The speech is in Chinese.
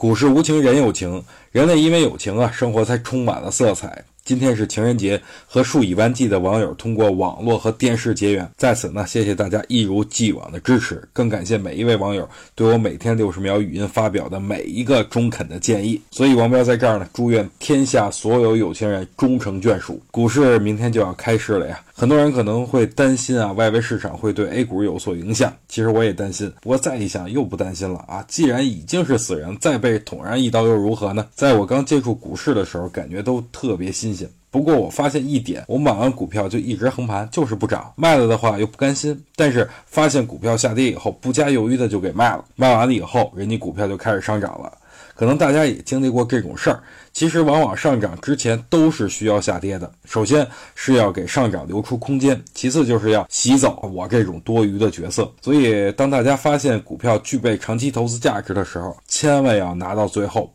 股市无情人有情，人类因为有情啊，生活才充满了色彩。今天是情人节，和数以万计的网友通过网络和电视结缘，在此呢，谢谢大家一如既往的支持，更感谢每一位网友对我每天六十秒语音发表的每一个中肯的建议。所以王彪在这儿呢，祝愿天下所有有情人终成眷属。股市明天就要开市了呀，很多人可能会担心啊，外围市场会对 A 股有所影响。其实我也担心，不过再一想又不担心了啊，既然已经是死人，再被捅上一刀又如何呢？在我刚接触股市的时候，感觉都特别新鲜。不过我发现一点，我买完股票就一直横盘，就是不涨；卖了的话又不甘心。但是发现股票下跌以后，不加犹豫的就给卖了。卖完了以后，人家股票就开始上涨了。可能大家也经历过这种事儿。其实往往上涨之前都是需要下跌的。首先是要给上涨留出空间，其次就是要洗走我这种多余的角色。所以当大家发现股票具备长期投资价值的时候，千万要拿到最后。